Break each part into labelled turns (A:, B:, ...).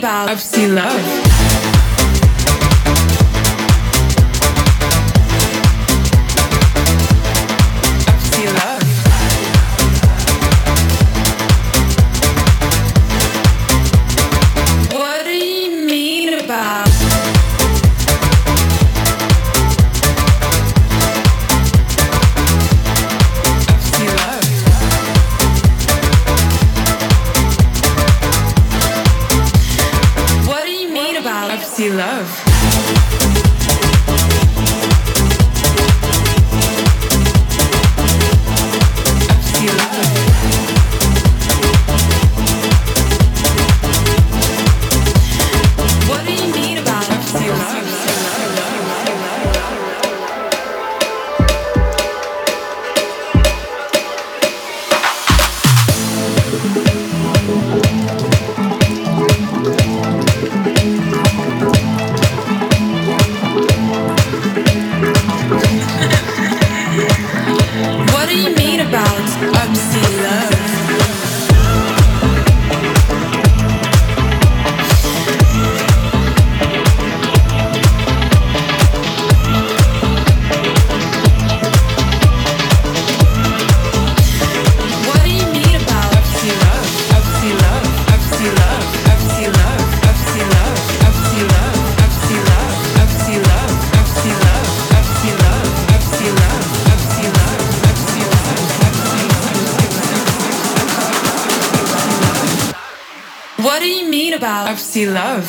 A: about I've seen love. mean about? I love.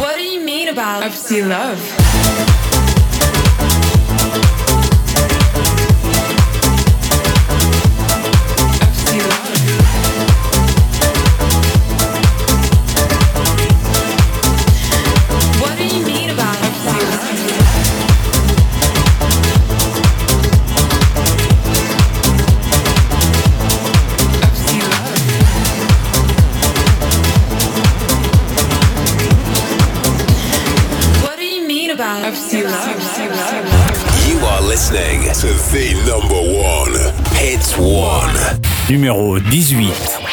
A: What do you mean about? I love.
B: numéro 18.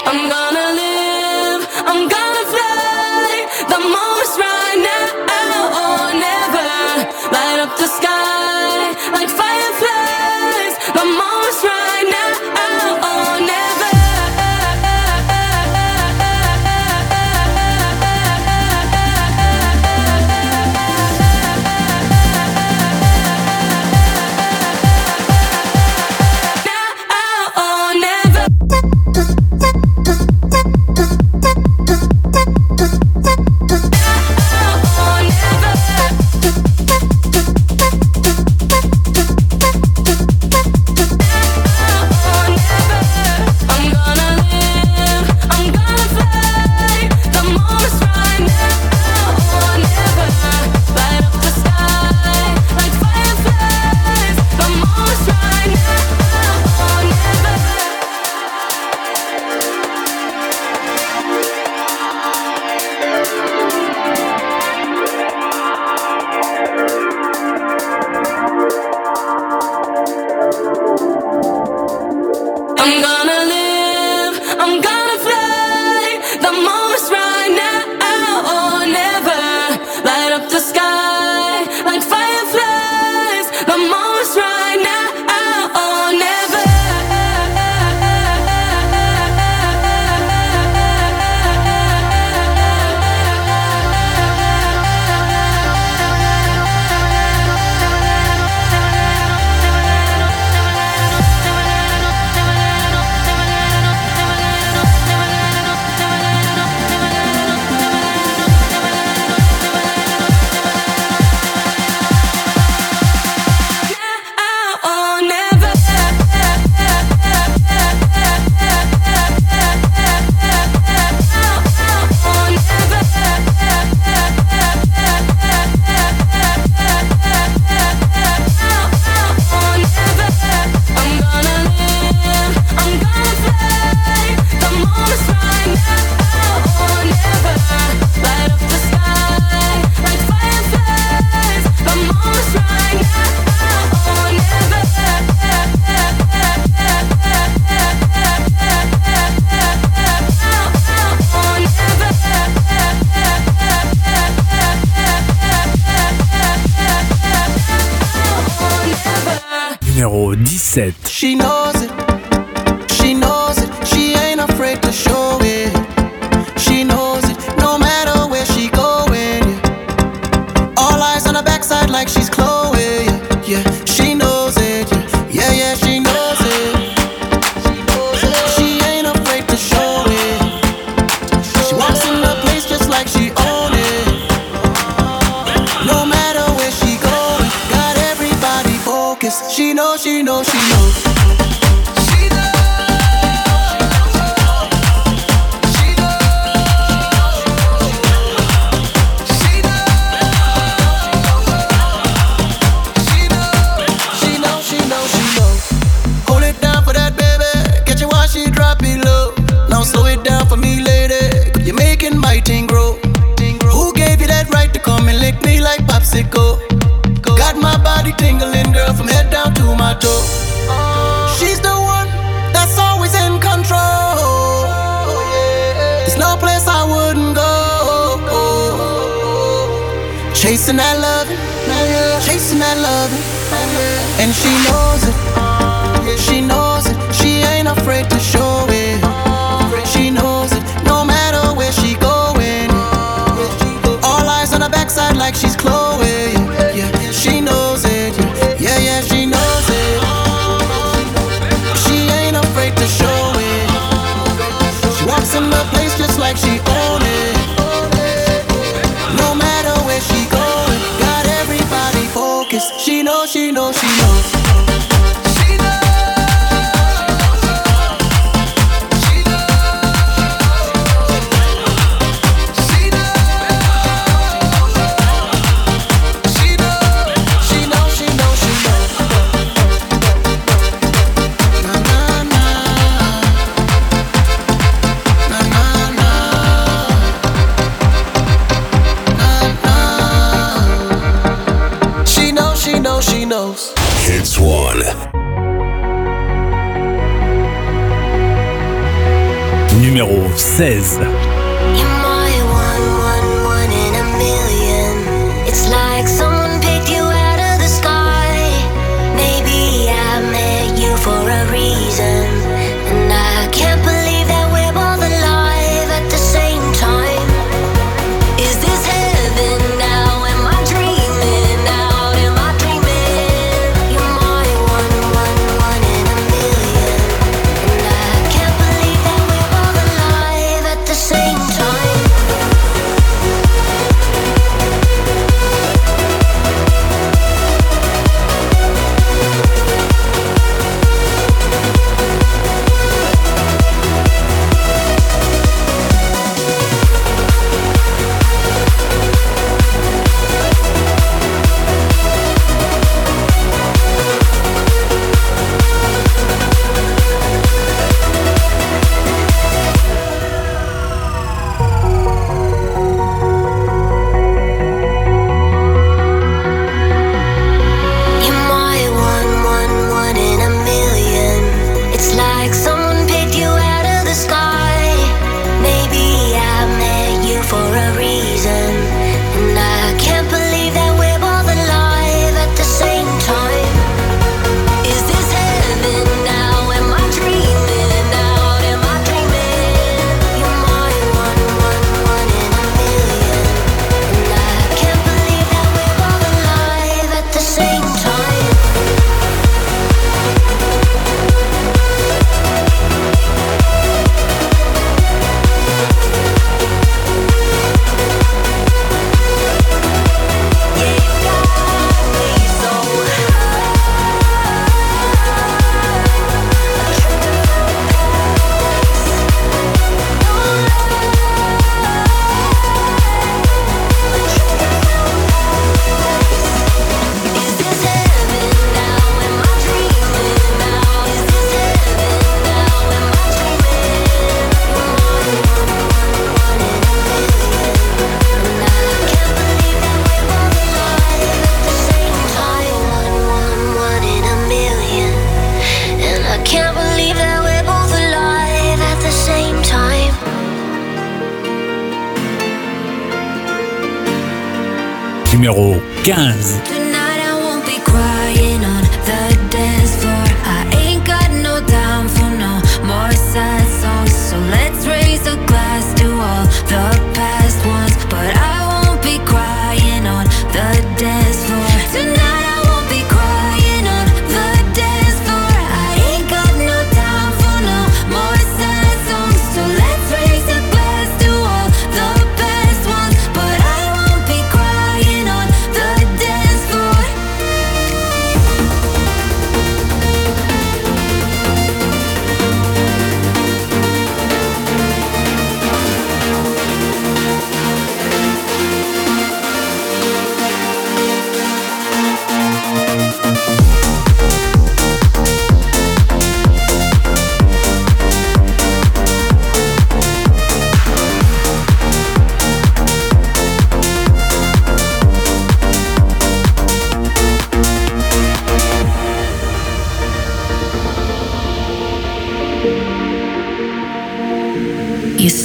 C: Dance One.
D: Numéro 16.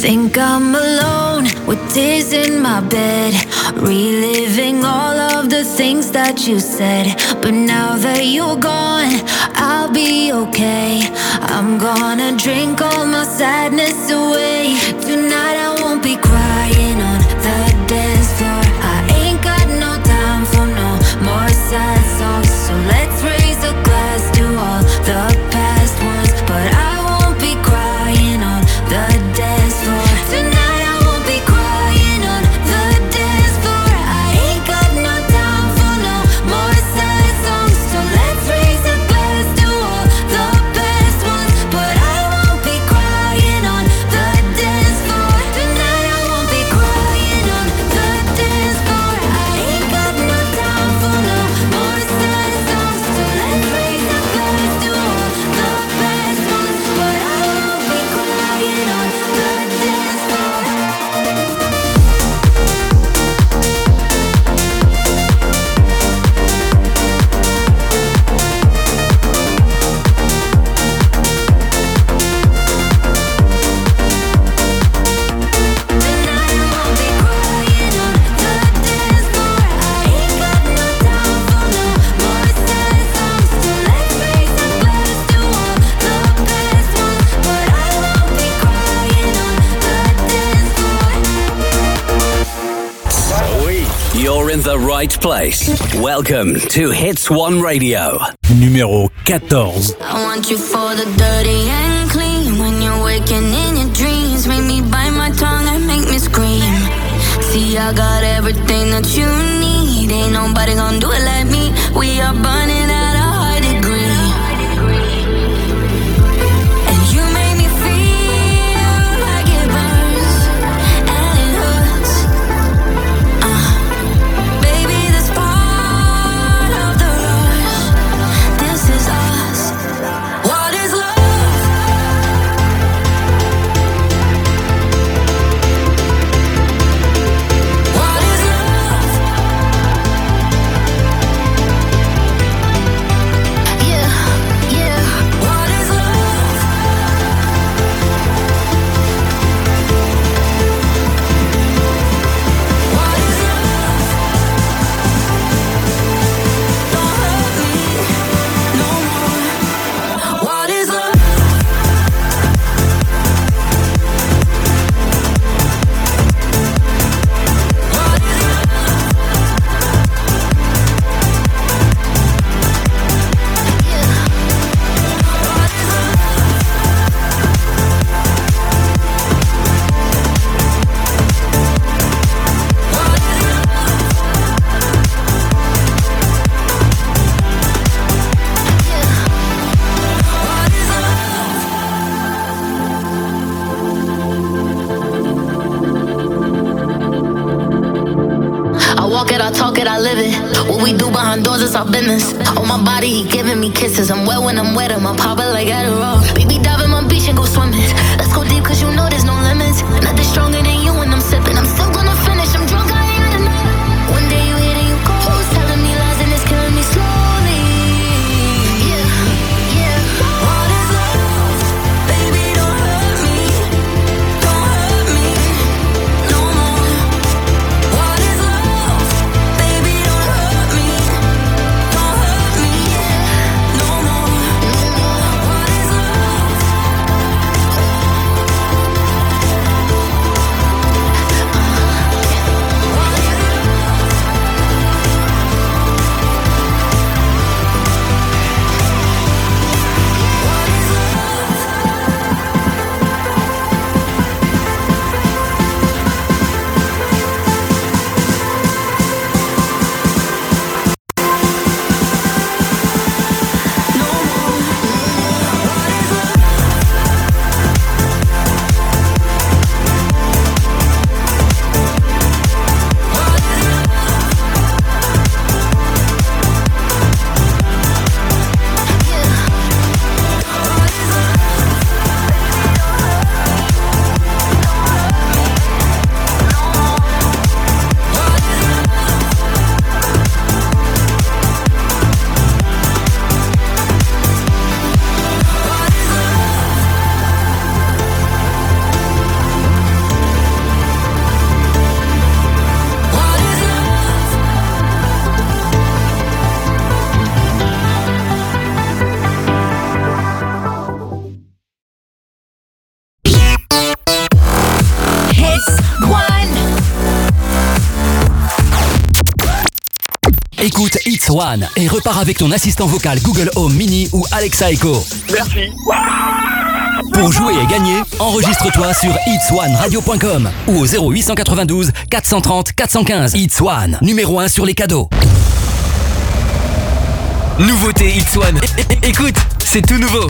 E: Think I'm alone with tears in my bed, reliving all of the things that you said. But now that you're gone, I'll be okay. I'm gonna drink all my sadness away. Tonight I won't be crying on the dance floor. I ain't got no time for no more sad.
F: Right place. Welcome to Hits One Radio.
G: Numéro 14.
H: I want you for the dirty and clean. When you're waking in your dreams, make me bite my tongue and make me scream. See, I got everything that you need. Ain't nobody gonna do it like me. We are burning
D: kisses. I'm wet
I: Écoute It's One et repars avec ton assistant vocal Google Home Mini ou Alexa Echo.
J: Merci.
I: Pour jouer et gagner, enregistre-toi sur itswaneradio.com ou au 0892 430 415. It's One, numéro 1 sur les cadeaux.
K: Nouveauté It's One. É- é- Écoute, c'est tout nouveau.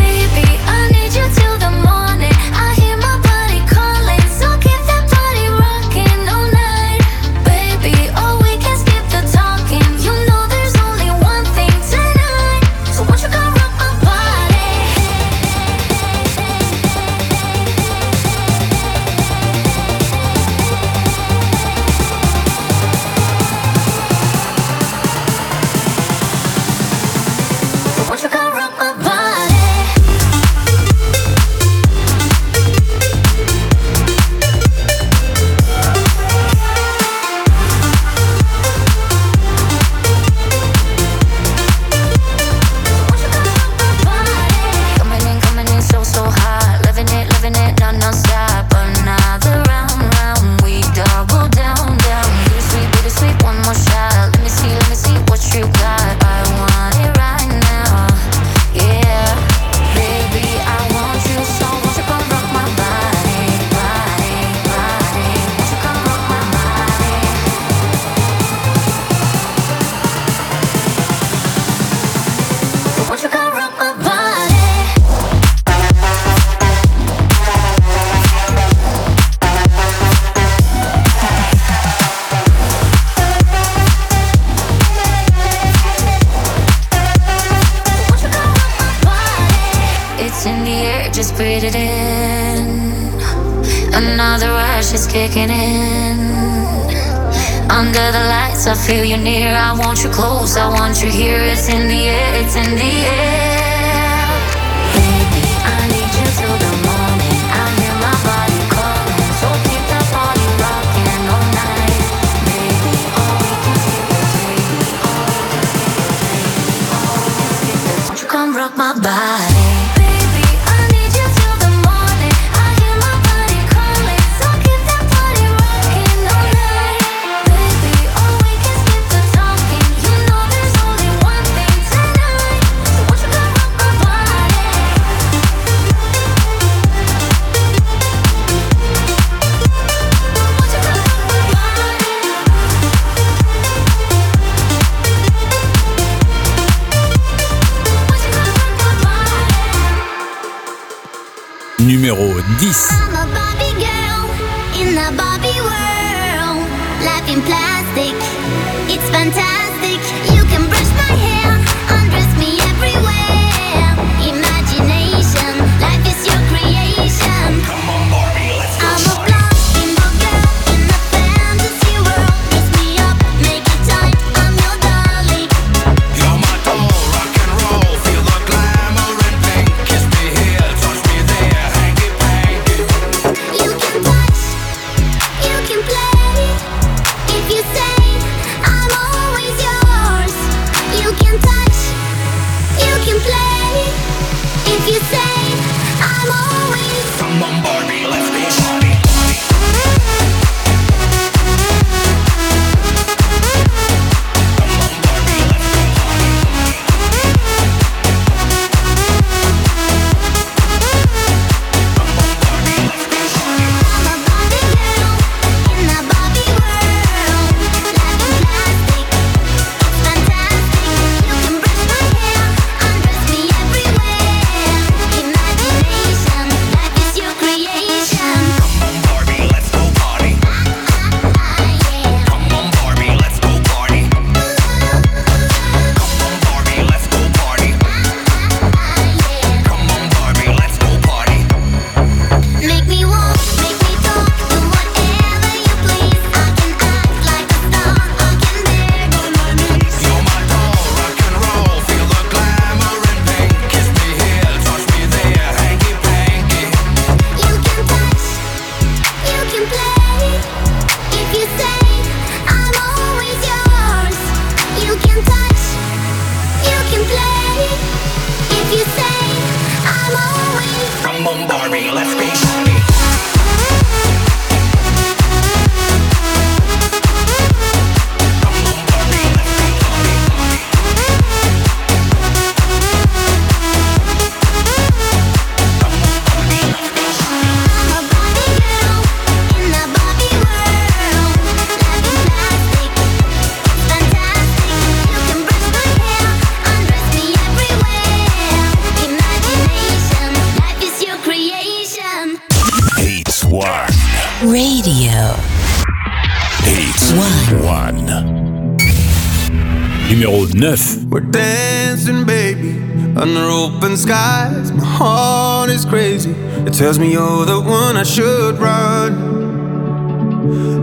D: 9.
L: We're dancing, baby, under open skies. My heart is crazy. It tells me you're the one I should run.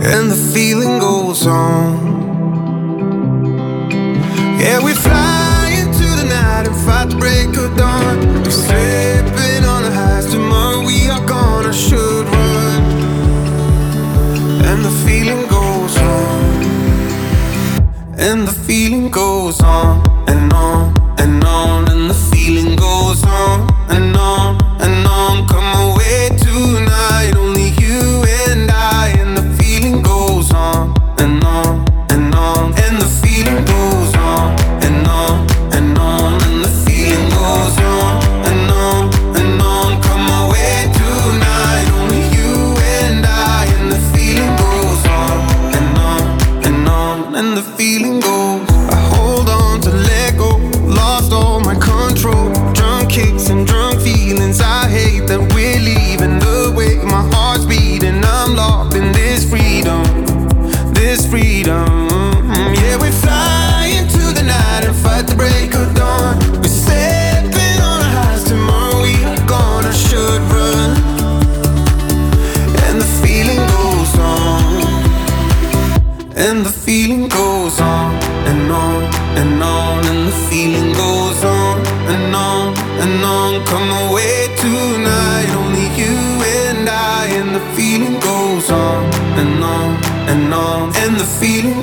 L: And the feeling goes on. Yeah, we fly into the night and fight the break of dawn. We're slipping on the highs. Tomorrow we are gone. I should run. And the feeling goes and the feeling goes on and on and on, and the feeling goes on. come away tonight. Only you and I, and the feeling goes on and on and on, and the feeling.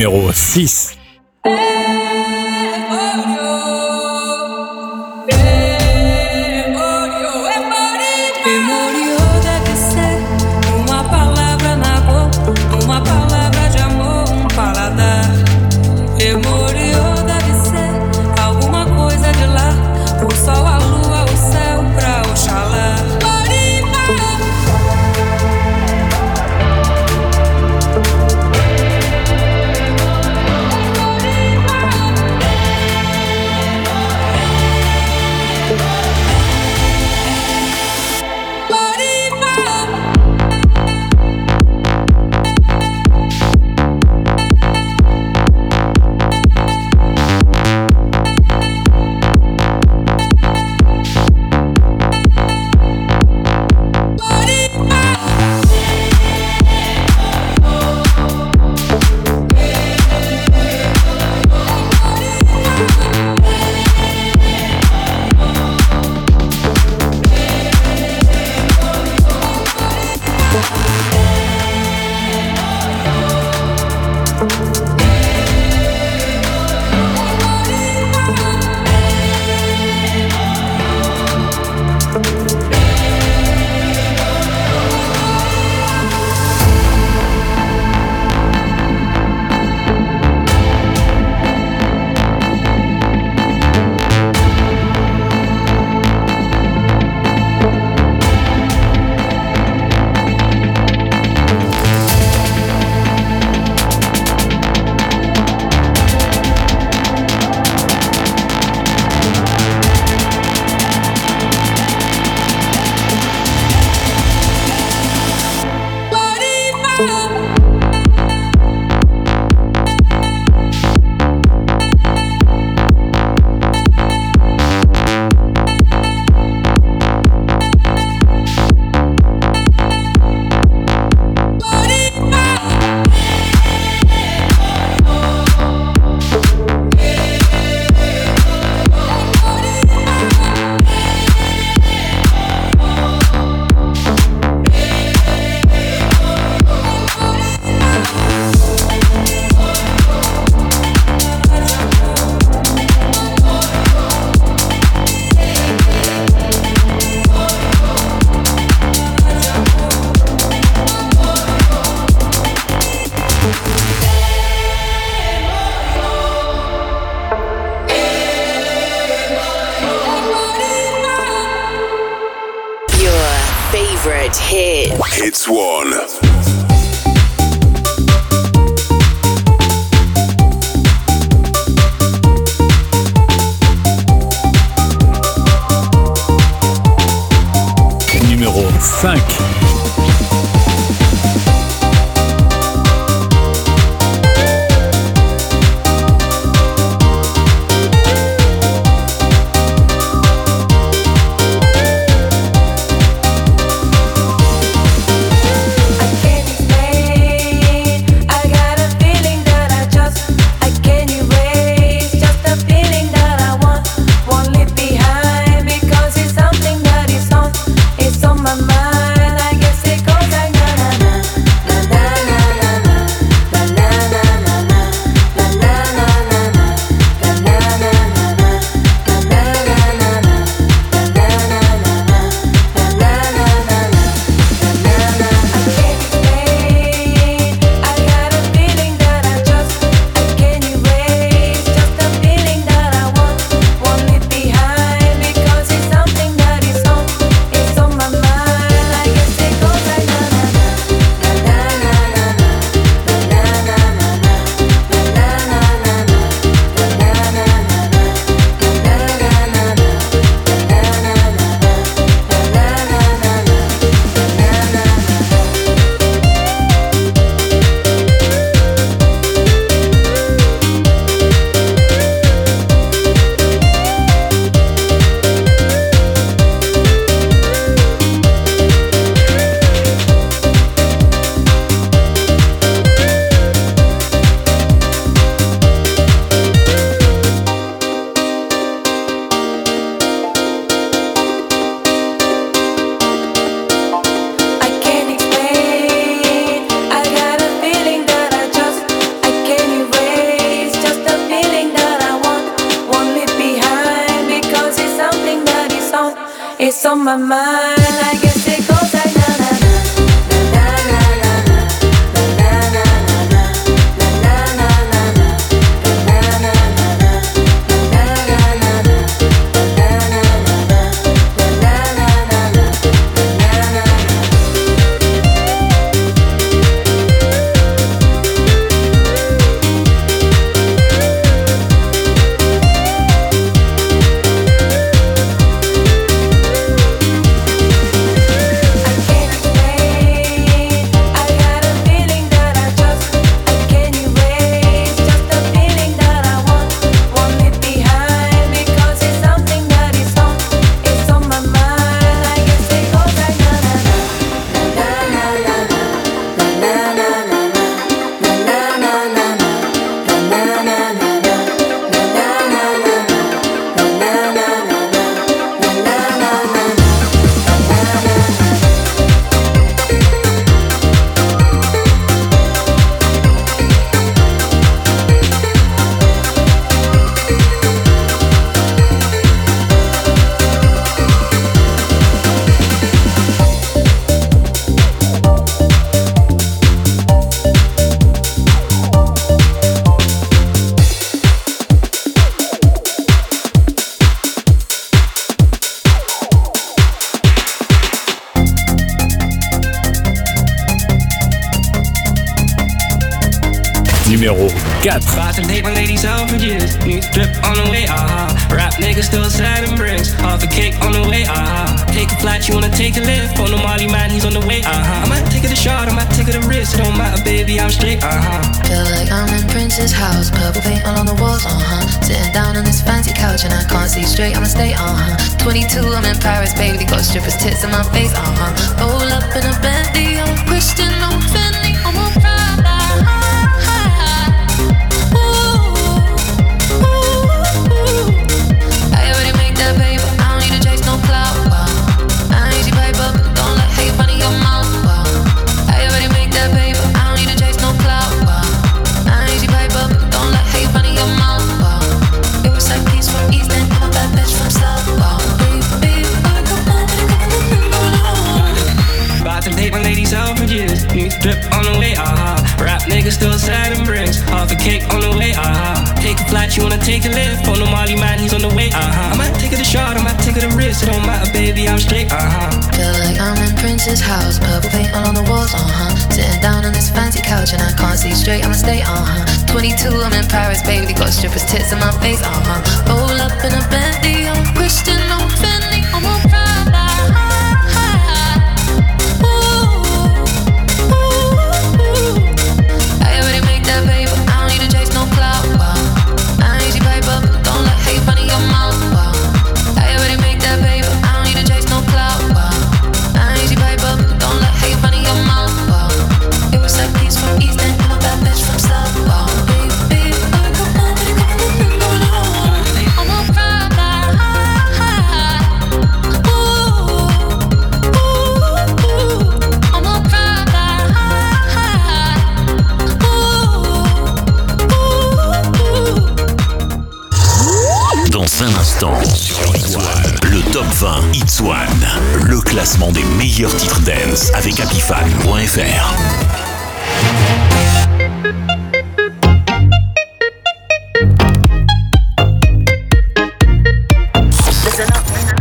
D: Numéro
A: 6.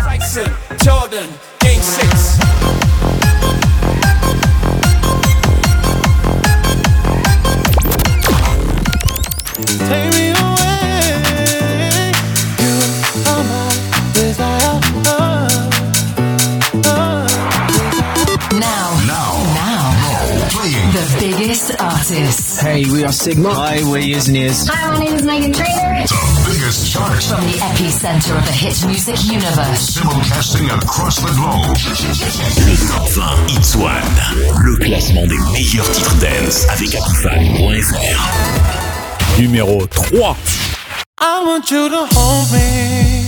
M: Tyson, Jordan, Game 6.
N: Take me away. You are my desire.
O: Now. Now. Now. The biggest artists.
P: Hey, we are Sigma. Hi, we're Years and Years.
O: Hi, my name is Meghan Trainor. From the epicenter of the hit music universe.
Q: Simulcasting across the globe.
R: Le Top 20 Hits One. Le classement des meilleurs titres dance avec Actifan.fr.
G: Numéro 3.
N: I want you to hold me.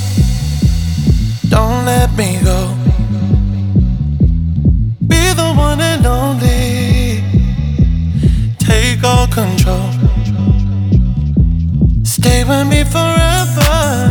N: Don't let me go. Be the one and only. Take all control. Stay with me forever.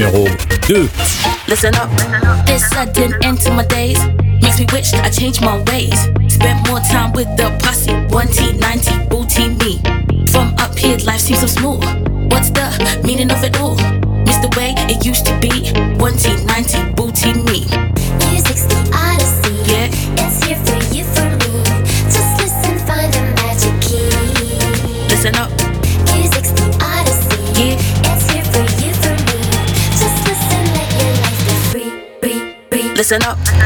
D: Numéro 2.
B: Listen up. This sudden end to my days makes me wish I changed my ways. Spent more time with the posse. 1T, 90, booty me. From up here, life seems so smooth. What's the meaning of it all? Miss the way it used to be. 1T, 90, booty me.
H: Music's the odyssey.
B: Yeah.
H: It's here for you, for me. Just listen, find the magic key.
B: Listen up.
H: Listen
B: up.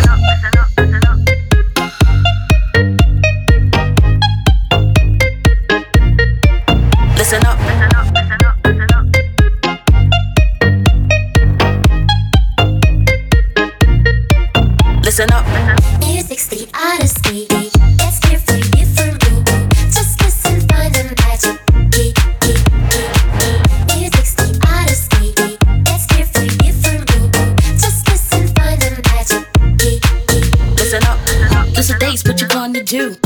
B: Do?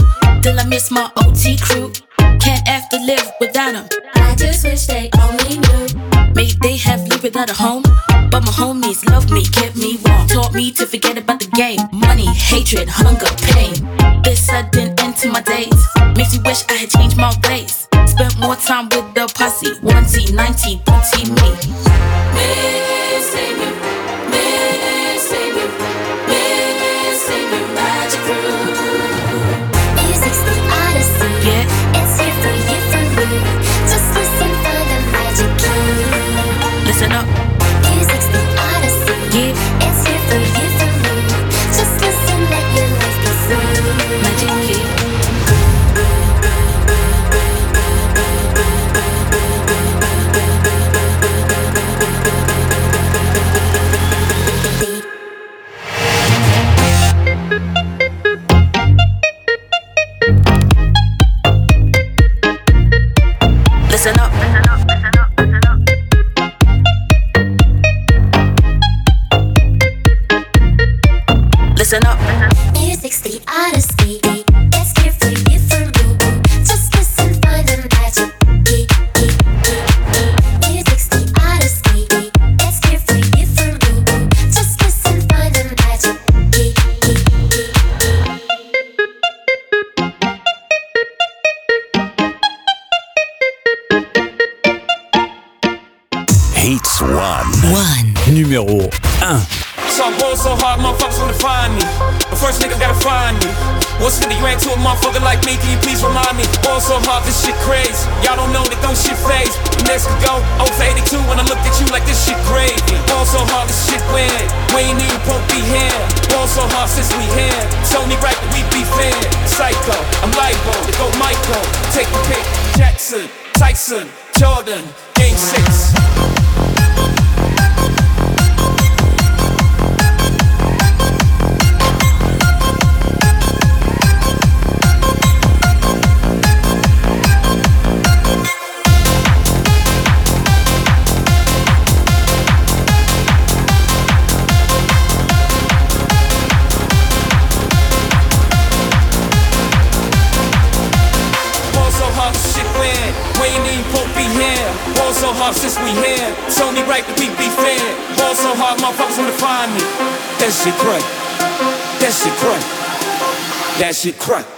B: Till I miss my OT crew. Can't have to live without them.
H: I just wish they only knew.
B: Maybe they have lived without a home. But my homies love me, kept me warm. Taught me to forget about the game. Money, hatred, hunger, pain. This sudden end to my days. Makes me wish I had changed my ways. Spent more time with the posse. 1T, 90, booty me.
S: Missing
M: That shit crack. That shit crack. That shit crack.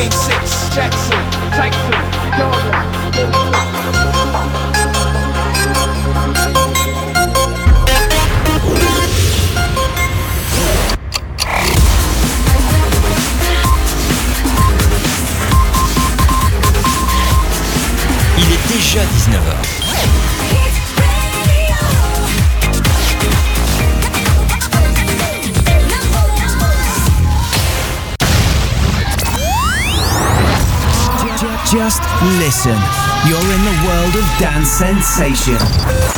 M: Il est déjà 19h.
F: Just listen. You're in the world of dance sensation.